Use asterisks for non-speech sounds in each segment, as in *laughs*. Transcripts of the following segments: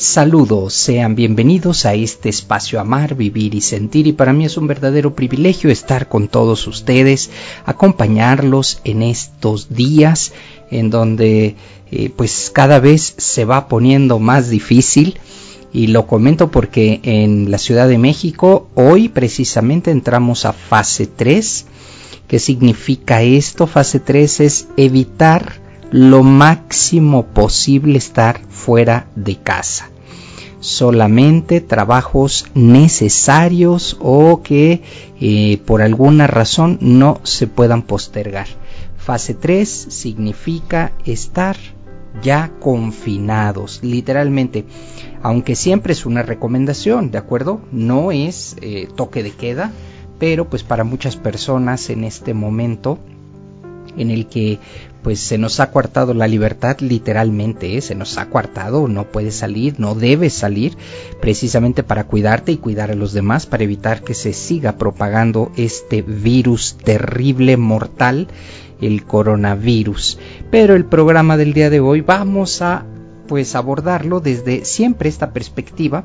Saludos, sean bienvenidos a este espacio Amar, Vivir y Sentir y para mí es un verdadero privilegio estar con todos ustedes, acompañarlos en estos días en donde eh, pues cada vez se va poniendo más difícil y lo comento porque en la Ciudad de México hoy precisamente entramos a fase 3. ¿Qué significa esto? Fase 3 es evitar lo máximo posible estar fuera de casa. Solamente trabajos necesarios o que eh, por alguna razón no se puedan postergar. Fase 3 significa estar ya confinados, literalmente. Aunque siempre es una recomendación, ¿de acuerdo? No es eh, toque de queda, pero pues para muchas personas en este momento en el que pues se nos ha coartado la libertad literalmente, ¿eh? se nos ha coartado, no puedes salir, no debes salir, precisamente para cuidarte y cuidar a los demás, para evitar que se siga propagando este virus terrible, mortal, el coronavirus. Pero el programa del día de hoy vamos a pues abordarlo desde siempre esta perspectiva,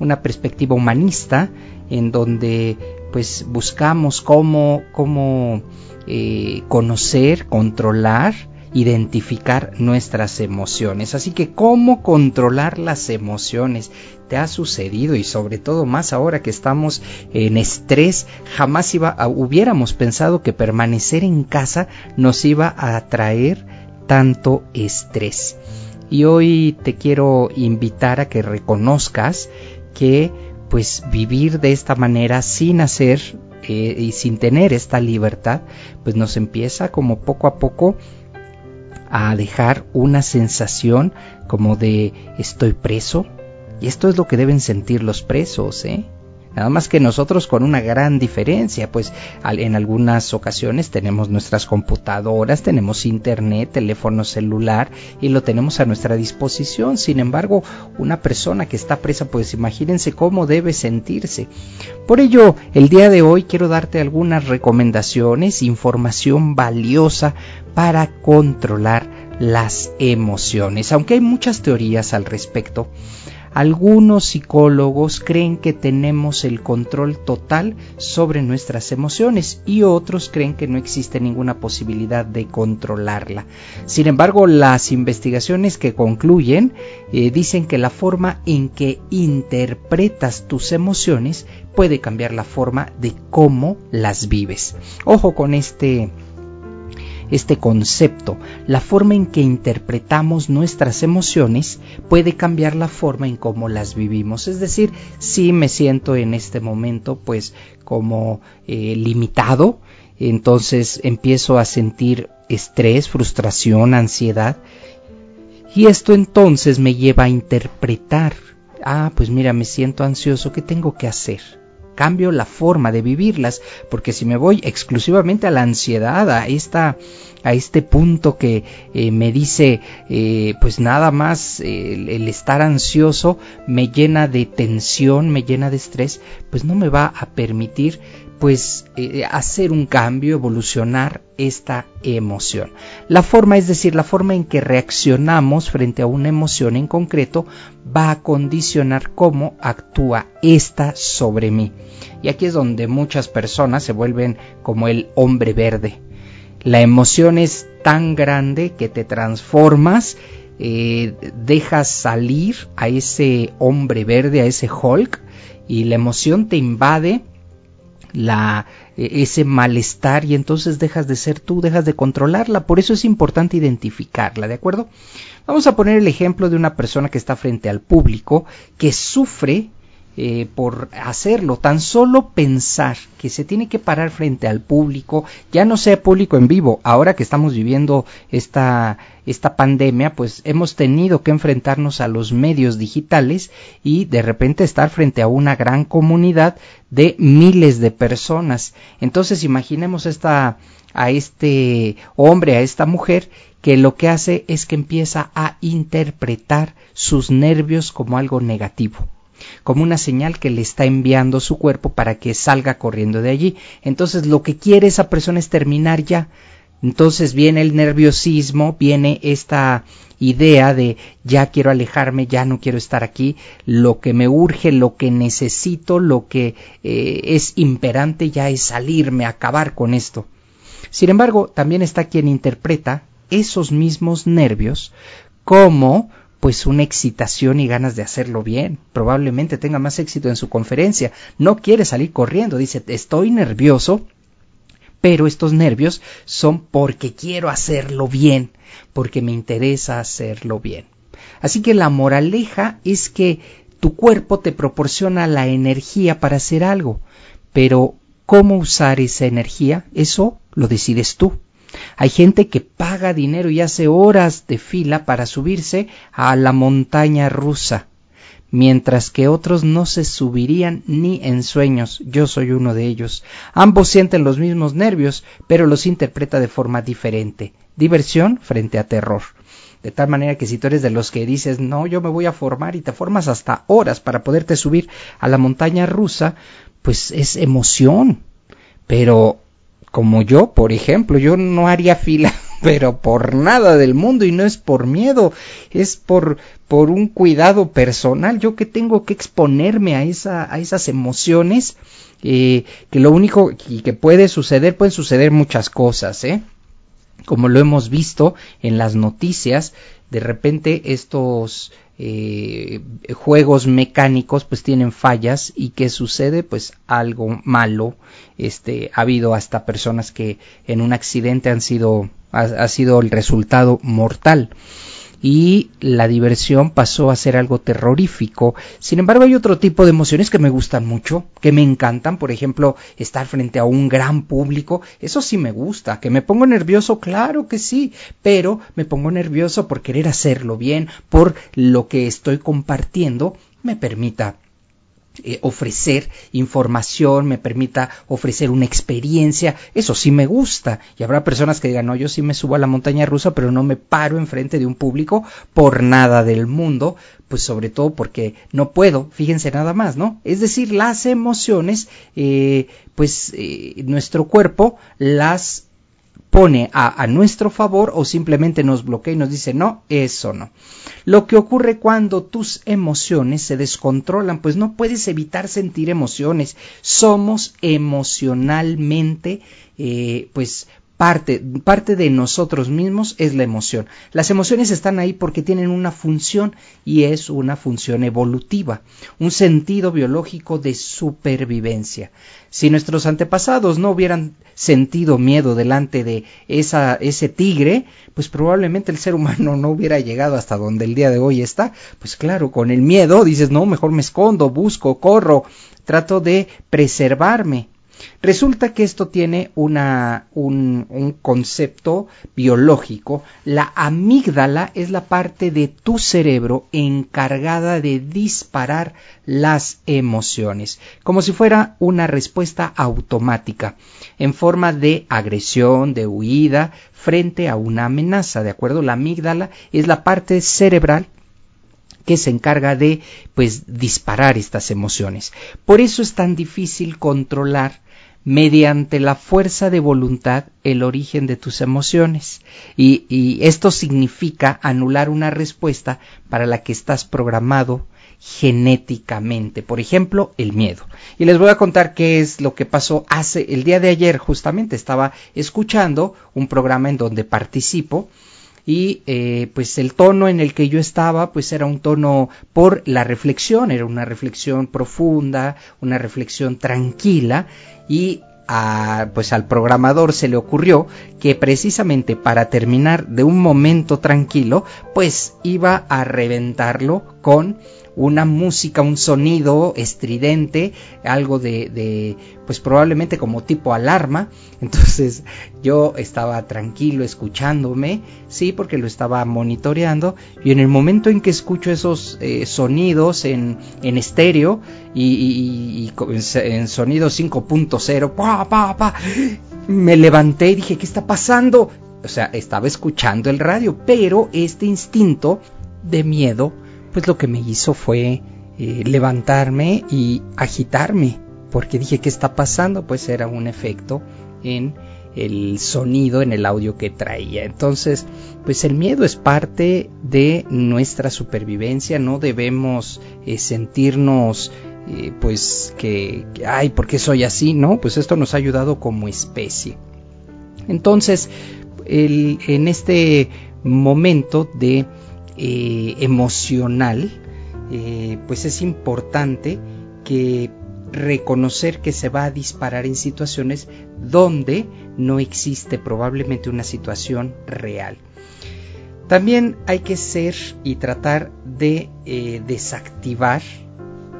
una perspectiva humanista, en donde pues buscamos cómo, cómo eh, conocer, controlar, identificar nuestras emociones. Así que, ¿cómo controlar las emociones? ¿Te ha sucedido? Y sobre todo más ahora que estamos en estrés, jamás iba hubiéramos pensado que permanecer en casa nos iba a atraer tanto estrés. Y hoy te quiero invitar a que reconozcas que pues vivir de esta manera sin hacer y sin tener esta libertad, pues nos empieza como poco a poco a dejar una sensación como de estoy preso. Y esto es lo que deben sentir los presos, ¿eh? Nada más que nosotros con una gran diferencia, pues en algunas ocasiones tenemos nuestras computadoras, tenemos internet, teléfono celular y lo tenemos a nuestra disposición. Sin embargo, una persona que está presa, pues imagínense cómo debe sentirse. Por ello, el día de hoy quiero darte algunas recomendaciones, información valiosa para controlar las emociones. Aunque hay muchas teorías al respecto, algunos psicólogos creen que tenemos el control total sobre nuestras emociones y otros creen que no existe ninguna posibilidad de controlarla. Sin embargo, las investigaciones que concluyen eh, dicen que la forma en que interpretas tus emociones puede cambiar la forma de cómo las vives. Ojo con este este concepto, la forma en que interpretamos nuestras emociones puede cambiar la forma en cómo las vivimos. Es decir, si me siento en este momento pues como eh, limitado, entonces empiezo a sentir estrés, frustración, ansiedad, y esto entonces me lleva a interpretar, ah, pues mira, me siento ansioso, ¿qué tengo que hacer? Cambio la forma de vivirlas, porque si me voy exclusivamente a la ansiedad, a esta a este punto que eh, me dice eh, pues nada más el estar ansioso me llena de tensión me llena de estrés pues no me va a permitir pues eh, hacer un cambio, evolucionar esta emoción. La forma, es decir, la forma en que reaccionamos frente a una emoción en concreto va a condicionar cómo actúa esta sobre mí. Y aquí es donde muchas personas se vuelven como el hombre verde. La emoción es tan grande que te transformas eh, dejas salir a ese hombre verde, a ese Hulk, y la emoción te invade e, ese malestar y entonces dejas de ser tú, dejas de controlarla, por eso es importante identificarla, ¿de acuerdo? Vamos a poner el ejemplo de una persona que está frente al público, que sufre eh, por hacerlo, tan solo pensar que se tiene que parar frente al público, ya no sea público en vivo, ahora que estamos viviendo esta, esta pandemia, pues hemos tenido que enfrentarnos a los medios digitales y de repente estar frente a una gran comunidad de miles de personas. Entonces imaginemos esta, a este hombre, a esta mujer, que lo que hace es que empieza a interpretar sus nervios como algo negativo como una señal que le está enviando su cuerpo para que salga corriendo de allí. Entonces lo que quiere esa persona es terminar ya. Entonces viene el nerviosismo, viene esta idea de ya quiero alejarme, ya no quiero estar aquí, lo que me urge, lo que necesito, lo que eh, es imperante ya es salirme, acabar con esto. Sin embargo, también está quien interpreta esos mismos nervios como pues una excitación y ganas de hacerlo bien. Probablemente tenga más éxito en su conferencia. No quiere salir corriendo. Dice, estoy nervioso, pero estos nervios son porque quiero hacerlo bien, porque me interesa hacerlo bien. Así que la moraleja es que tu cuerpo te proporciona la energía para hacer algo, pero cómo usar esa energía, eso lo decides tú. Hay gente que paga dinero y hace horas de fila para subirse a la montaña rusa, mientras que otros no se subirían ni en sueños. Yo soy uno de ellos. Ambos sienten los mismos nervios, pero los interpreta de forma diferente. Diversión frente a terror. De tal manera que si tú eres de los que dices, no, yo me voy a formar y te formas hasta horas para poderte subir a la montaña rusa, pues es emoción. Pero como yo, por ejemplo, yo no haría fila, *laughs* pero por nada del mundo y no es por miedo, es por por un cuidado personal, yo que tengo que exponerme a esa a esas emociones eh, que lo único y que puede suceder pueden suceder muchas cosas, ¿eh? Como lo hemos visto en las noticias, de repente estos eh, juegos mecánicos pues tienen fallas y que sucede pues algo malo este ha habido hasta personas que en un accidente han sido ha sido el resultado mortal y la diversión pasó a ser algo terrorífico. Sin embargo, hay otro tipo de emociones que me gustan mucho, que me encantan, por ejemplo, estar frente a un gran público, eso sí me gusta, que me pongo nervioso, claro que sí, pero me pongo nervioso por querer hacerlo bien, por lo que estoy compartiendo me permita eh, ofrecer información, me permita ofrecer una experiencia, eso sí me gusta. Y habrá personas que digan, no, yo sí me subo a la montaña rusa, pero no me paro enfrente de un público por nada del mundo, pues sobre todo porque no puedo, fíjense nada más, ¿no? Es decir, las emociones, eh, pues eh, nuestro cuerpo las pone a, nuestro favor o simplemente nos bloquea y nos dice no, eso no. Lo que ocurre cuando tus emociones se descontrolan, pues no puedes evitar sentir emociones. Somos emocionalmente, eh, pues parte, parte de nosotros mismos es la emoción. Las emociones están ahí porque tienen una función y es una función evolutiva, un sentido biológico de supervivencia. Si nuestros antepasados no hubieran sentido miedo delante de esa, ese tigre, pues probablemente el ser humano no hubiera llegado hasta donde el día de hoy está. Pues claro, con el miedo dices, no, mejor me escondo, busco, corro, trato de preservarme. Resulta que esto tiene una, un, un, concepto biológico. La amígdala es la parte de tu cerebro encargada de disparar las emociones, como si fuera una respuesta automática, en forma de agresión, de huida, frente a una amenaza. ¿De acuerdo? La amígdala es la parte cerebral que se encarga de pues disparar estas emociones. Por eso es tan difícil controlar mediante la fuerza de voluntad el origen de tus emociones. Y, esto significa anular una respuesta para la que estás programado genéticamente. Por ejemplo, el miedo. Y les voy a contar qué es lo que pasó hace el día de ayer. Justamente estaba escuchando un programa en donde participo y eh, pues el tono en el que yo estaba pues era un tono por la reflexión, era una reflexión profunda, una reflexión tranquila y pues al programador se le ocurrió que precisamente para terminar de un momento tranquilo, pues iba a reventarlo con una música, un sonido estridente, algo de, de, pues probablemente como tipo alarma. *laughs* Entonces yo estaba tranquilo escuchándome, sí, porque lo estaba monitoreando y en el momento en que escucho esos eh, sonidos en, en estéreo y, en, sonido 5.0, pa, pa, pa, me levanté y dije, ¿qué está pasando? O sea, estaba escuchando el radio, pero este instinto de miedo pues lo que me hizo fue eh, levantarme y agitarme, porque dije, ¿qué está pasando? Pues era un efecto en el sonido, en el audio que traía. Entonces, pues el miedo es parte de nuestra supervivencia, no debemos eh, sentirnos eh, pues que, ay, ¿por qué soy así? No, pues esto nos ha ayudado como especie. Entonces, el, en este momento de eh, emocional, eh, pues es importante que reconocer que se va a disparar en situaciones donde no existe probablemente una situación real. También hay que ser y tratar de eh, desactivar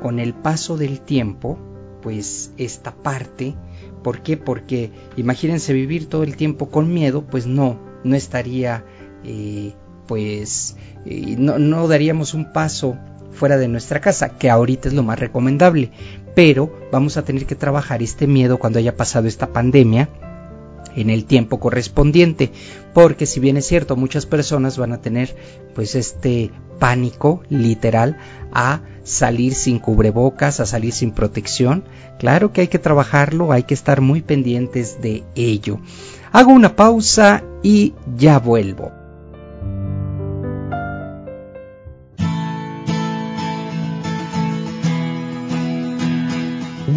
con el paso del tiempo, pues esta parte. ¿Por qué? Porque imagínense vivir todo el tiempo con miedo, pues no, no estaría pues no, no daríamos un paso fuera de nuestra casa, que ahorita es lo más recomendable, pero vamos a tener que trabajar este miedo cuando haya pasado esta pandemia en el tiempo correspondiente, porque si bien es cierto, muchas personas van a tener pues este pánico literal a salir sin cubrebocas, a salir sin protección. Claro que hay que trabajarlo, hay que estar muy pendientes de ello. Hago una pausa y ya vuelvo.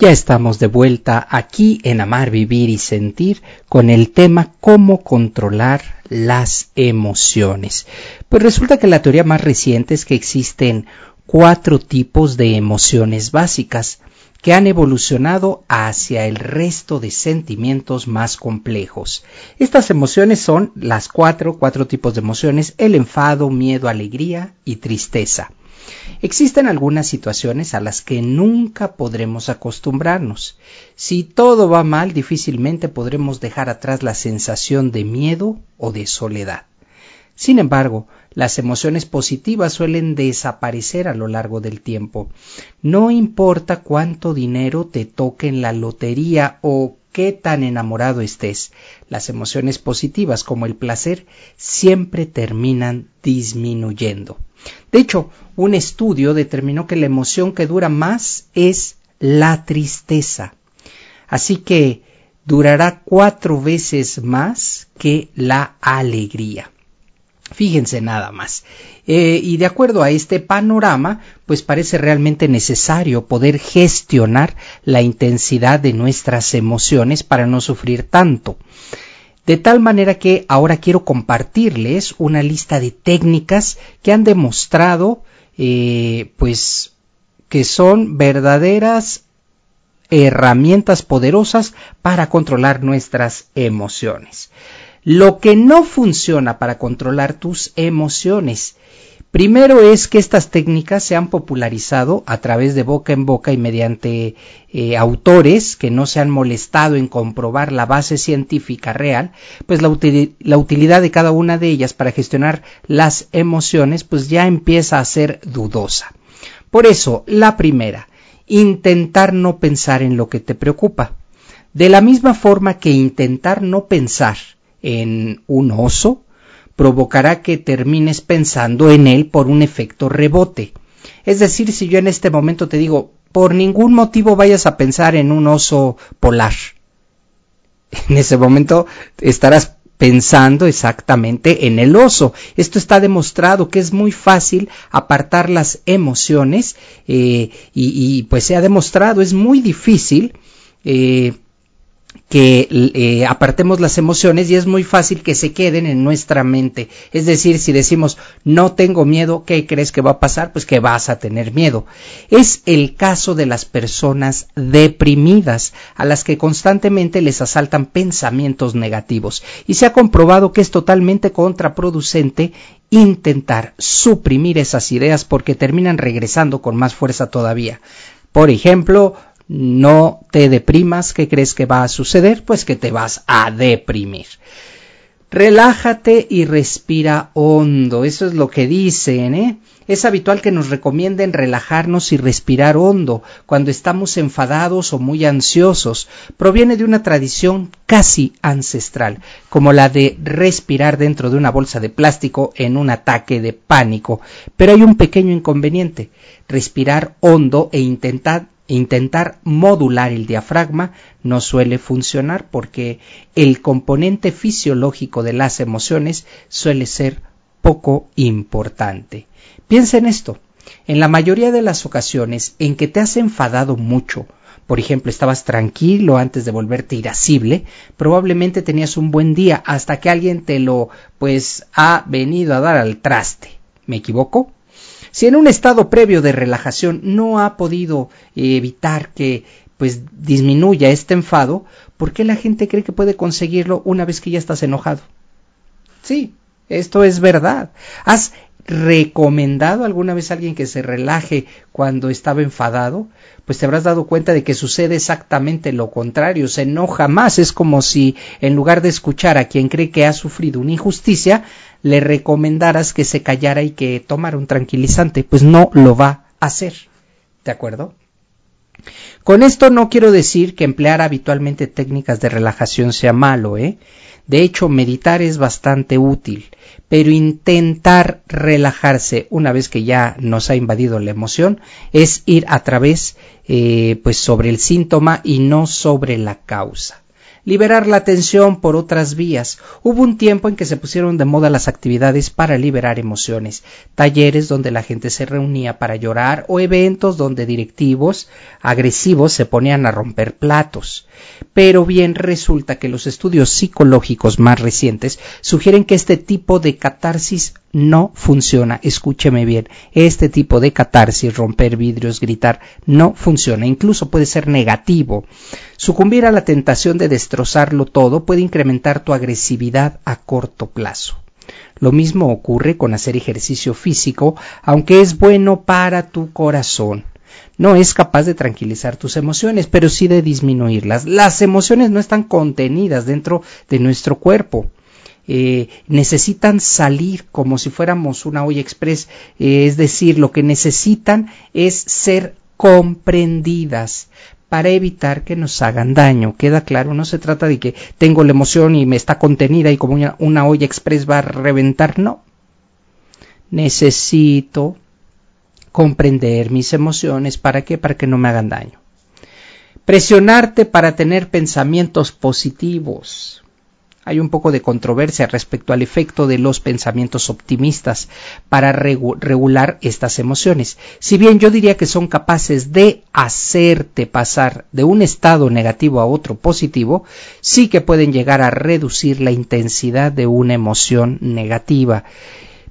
Ya estamos de vuelta aquí en Amar, Vivir y Sentir con el tema cómo controlar las emociones. Pues resulta que la teoría más reciente es que existen cuatro tipos de emociones básicas que han evolucionado hacia el resto de sentimientos más complejos. Estas emociones son las cuatro, cuatro tipos de emociones, el enfado, miedo, alegría y tristeza. Existen algunas situaciones a las que nunca podremos acostumbrarnos. Si todo va mal, difícilmente podremos dejar atrás la sensación de miedo o de soledad. Sin embargo, las emociones positivas suelen desaparecer a lo largo del tiempo. No importa cuánto dinero te toque en la lotería o qué tan enamorado estés, las emociones positivas como el placer siempre terminan disminuyendo. De hecho, un estudio determinó que la emoción que dura más es la tristeza. Así que durará cuatro veces más que la alegría. Fíjense nada más. Eh, y de acuerdo a este panorama, pues parece realmente necesario poder gestionar la intensidad de nuestras emociones para no sufrir tanto. De tal manera que ahora quiero compartirles una lista de técnicas que han demostrado eh, pues que son verdaderas herramientas poderosas para controlar nuestras emociones. Lo que no funciona para controlar tus emociones Primero es que estas técnicas se han popularizado a través de boca en boca y mediante eh, autores que no se han molestado en comprobar la base científica real, pues la, la, utilidad de cada una de ellas para gestionar las emociones pues ya empieza a ser dudosa. Por eso, la primera, intentar no pensar en lo que te preocupa. De la misma forma que intentar no pensar en un oso, provocará que termines pensando en él por un efecto rebote. Es decir, si yo en este momento te digo, por ningún motivo vayas a pensar en un oso polar, *laughs* en ese momento estarás pensando exactamente en el oso. Esto está demostrado que es muy fácil apartar las emociones eh, y, pues se ha demostrado, es muy difícil eh, que eh, apartemos las emociones y es muy fácil que se queden en nuestra mente. Es decir, si decimos no tengo miedo, ¿qué crees que va a pasar? Pues que vas a tener miedo. Es el caso de las personas deprimidas, a las que constantemente les asaltan pensamientos negativos. Y se ha comprobado que es totalmente contraproducente intentar suprimir esas ideas porque terminan regresando con más fuerza todavía. Por ejemplo, no te deprimas, ¿qué crees que va a suceder? Pues que te vas a deprimir. Relájate y respira hondo, eso es lo que dicen, ¿eh? Es habitual que nos recomienden relajarnos y respirar hondo cuando estamos enfadados o muy ansiosos. Proviene de una tradición casi ancestral, como la de respirar dentro de una bolsa de plástico en un ataque de pánico. Pero hay un pequeño inconveniente. Respirar hondo e intentar intentar modular el diafragma no suele funcionar porque el componente fisiológico de las emociones suele ser poco importante. Piensa en esto. En la mayoría de las ocasiones en que te has enfadado mucho, por ejemplo, estabas tranquilo antes de volverte irascible, probablemente tenías un buen día hasta que alguien te lo pues ha venido a dar al traste. ¿Me equivoco? Si en un estado previo de relajación no ha podido evitar que pues disminuya este enfado, ¿por qué la gente cree que puede conseguirlo una vez que ya estás enojado? Sí, esto es verdad. ¿Has recomendado alguna vez a alguien que se relaje cuando estaba enfadado? Pues te habrás dado cuenta de que sucede exactamente lo contrario, se enoja más, es como si en lugar de escuchar a quien cree que ha sufrido una injusticia, le recomendaras que se callara y que tomara un tranquilizante, pues no lo va a hacer. ¿De acuerdo? Con esto no quiero decir que emplear habitualmente técnicas de relajación sea malo, ¿eh? De hecho, meditar es bastante útil, pero intentar relajarse una vez que ya nos ha invadido la emoción es ir a través, eh, pues, sobre el síntoma y no sobre la causa liberar la tensión por otras vías. Hubo un tiempo en que se pusieron de moda las actividades para liberar emociones, talleres donde la gente se reunía para llorar o eventos donde directivos agresivos se ponían a romper platos. Pero bien resulta que los estudios psicológicos más recientes sugieren que este tipo de catarsis no funciona. Escúcheme bien, este tipo de catarsis, romper vidrios, gritar, no funciona. Incluso puede ser negativo. Sucumbir a la tentación de destrozarlo todo puede incrementar tu agresividad a corto plazo. Lo mismo ocurre con hacer ejercicio físico, aunque es bueno para tu corazón. No es capaz de tranquilizar tus emociones, pero sí de disminuirlas. Las emociones no están contenidas dentro de nuestro cuerpo. Eh, necesitan salir como si fuéramos una olla express, eh, es decir, lo que necesitan es ser comprendidas para evitar que nos hagan daño. Queda claro, no se trata de que tengo la emoción y me está contenida y como una, una olla express va a reventar, no. Necesito comprender mis emociones, ¿para qué? Para que no me hagan daño. Presionarte para tener pensamientos positivos hay un poco de controversia respecto al efecto de los pensamientos optimistas para regular estas emociones. Si bien yo diría que son capaces de hacerte pasar de un estado negativo a otro positivo, sí que pueden llegar a reducir la intensidad de una emoción negativa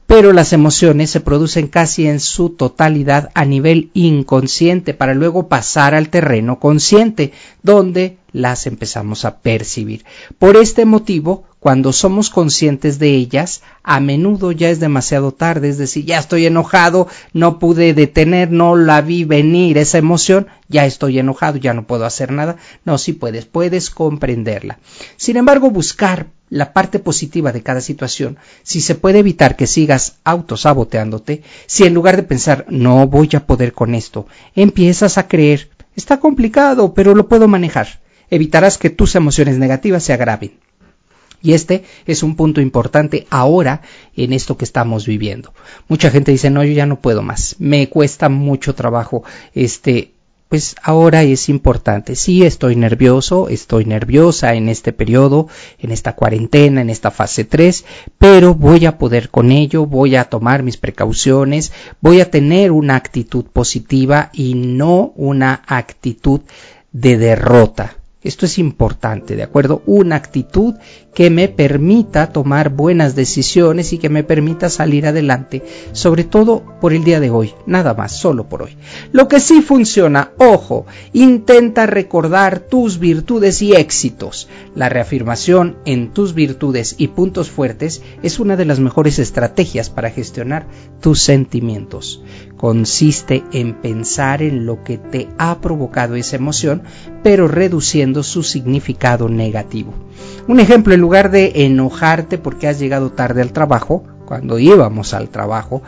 pero las emociones se producen casi en su totalidad a nivel inconsciente para luego pasar al terreno consciente, donde las empezamos a percibir. Por este motivo, cuando somos conscientes de ellas, a menudo ya es demasiado tarde, es decir, ya estoy enojado, no pude detener, no la vi venir esa emoción, ya estoy enojado, ya no puedo hacer nada. No, sí puedes, puedes comprenderla. Sin embargo, buscar la parte positiva de cada situación, si se puede evitar que sigas autosaboteándote, si en lugar de pensar no voy a poder con esto, empiezas a creer está complicado, pero lo puedo manejar evitarás que tus emociones negativas se agraven. Y este es un punto importante ahora en esto que estamos viviendo. Mucha gente dice, no, yo ya no puedo más, me cuesta mucho trabajo, este, pues ahora es importante. Sí, estoy nervioso, estoy nerviosa en este periodo, en esta cuarentena, en esta fase 3, pero voy a poder con ello, voy a tomar mis precauciones, voy a tener una actitud positiva y no una actitud de derrota. Esto es importante, ¿de acuerdo? Una actitud que me permita tomar buenas decisiones y que me permita salir adelante, sobre todo por el día de hoy, nada más, solo por hoy. Lo que sí funciona, ojo, intenta recordar tus virtudes y éxitos. La reafirmación en tus virtudes y puntos fuertes es una de las mejores estrategias para gestionar tus sentimientos. Consiste en pensar en lo que te ha provocado esa emoción, pero reduciendo su significado negativo. Un ejemplo, en lugar de enojarte porque has llegado tarde al trabajo, cuando íbamos al trabajo,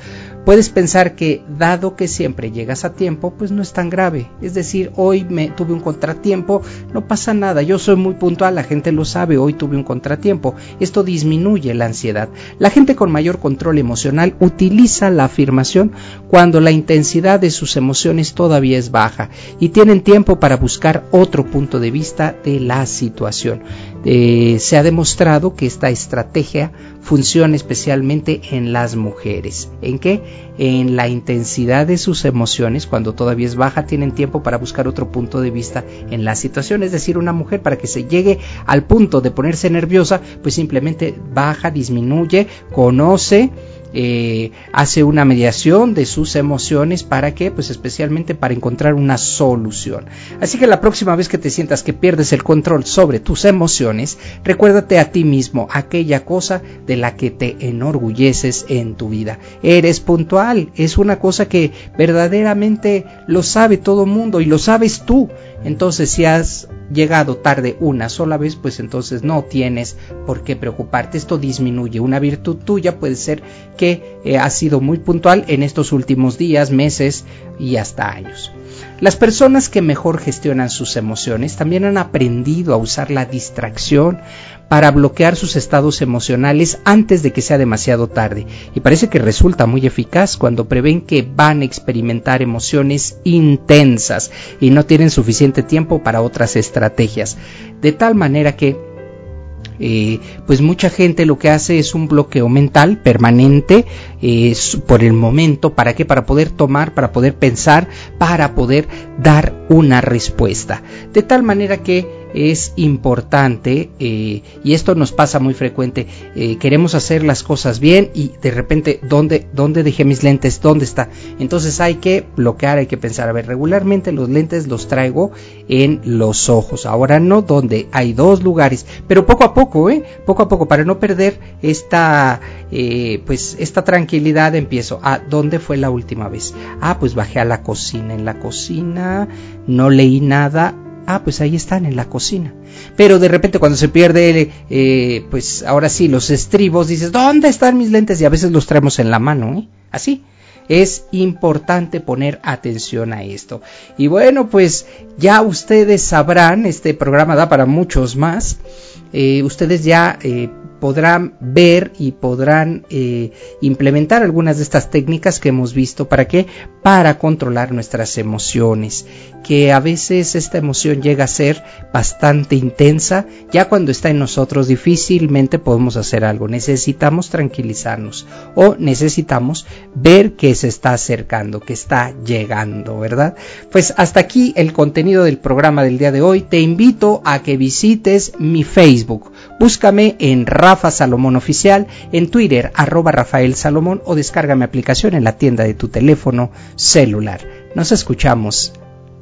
puedes pensar que dado que siempre llegas a tiempo, pues no es tan grave. Es decir, hoy me tuve un contratiempo, no pasa nada, yo soy muy puntual, la gente lo sabe, hoy tuve un contratiempo. Esto disminuye la ansiedad. La gente con mayor control emocional utiliza la afirmación cuando la intensidad de sus emociones todavía es baja y tienen tiempo para buscar otro punto de vista de la situación. Eh, se ha demostrado que esta estrategia funciona especialmente en las mujeres. ¿En qué? En la intensidad de sus emociones, cuando todavía es baja, tienen tiempo para buscar otro punto de vista en la situación. Es decir, una mujer para que se llegue al punto de ponerse nerviosa, pues simplemente baja, disminuye, conoce, eh, hace una mediación de sus emociones para que, pues especialmente para encontrar una solución. Así que la próxima vez que te sientas que pierdes el control sobre tus emociones, recuérdate a ti mismo aquella cosa de la que te enorgulleces en tu vida. Eres puntual, es una cosa que verdaderamente lo sabe todo mundo y lo sabes tú. Entonces, si has llegado tarde una sola vez, pues entonces no tienes por qué preocuparte. Esto disminuye. Una virtud tuya puede ser que eh, has sido muy puntual en estos últimos días, meses y hasta años. Las personas que mejor gestionan sus emociones también han aprendido a usar la distracción para bloquear sus estados emocionales antes de que sea demasiado tarde. Y parece que resulta muy eficaz cuando prevén que van a experimentar emociones intensas y no tienen suficiente tiempo para otras estrategias. De tal manera que eh, pues mucha gente lo que hace es un bloqueo mental permanente eh, por el momento, ¿para qué? Para poder tomar, para poder pensar, para poder dar una respuesta. De tal manera que es importante eh, y esto nos pasa muy frecuente eh, queremos hacer las cosas bien y de repente ¿dónde, dónde dejé mis lentes dónde está entonces hay que bloquear hay que pensar a ver regularmente los lentes los traigo en los ojos. Ahora no donde hay dos lugares pero poco a poco eh poco a poco para no perder esta eh, pues esta tranquilidad empiezo ah, dónde fue la última vez ah pues bajé a la cocina en la cocina no leí nada Ah, pues ahí están en la cocina. Pero de repente cuando se pierde, eh, pues ahora sí, los estribos, dices, ¿dónde están mis lentes? Y a veces los traemos en la mano, ¿eh? Así. Es importante poner atención a esto. Y bueno, pues ya ustedes sabrán, este programa da para muchos más. Eh, ustedes ya eh, podrán ver y podrán eh, implementar algunas de estas técnicas que hemos visto. ¿Para qué? Para controlar nuestras emociones. Que a veces esta emoción llega a ser bastante intensa. Ya cuando está en nosotros difícilmente podemos hacer algo. Necesitamos tranquilizarnos o necesitamos ver que se está acercando, que está llegando, ¿verdad? Pues hasta aquí el contenido del programa del día de hoy. Te invito a que visites mi Facebook. Búscame en Rafa Salomón Oficial, en Twitter arroba Rafael Salomón o descarga mi aplicación en la tienda de tu teléfono celular. Nos escuchamos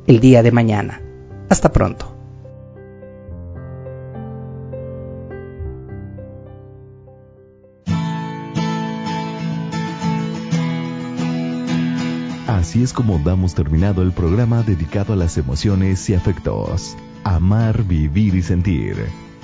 el día de mañana. Hasta pronto. Así es como damos terminado el programa dedicado a las emociones y afectos. Amar, vivir y sentir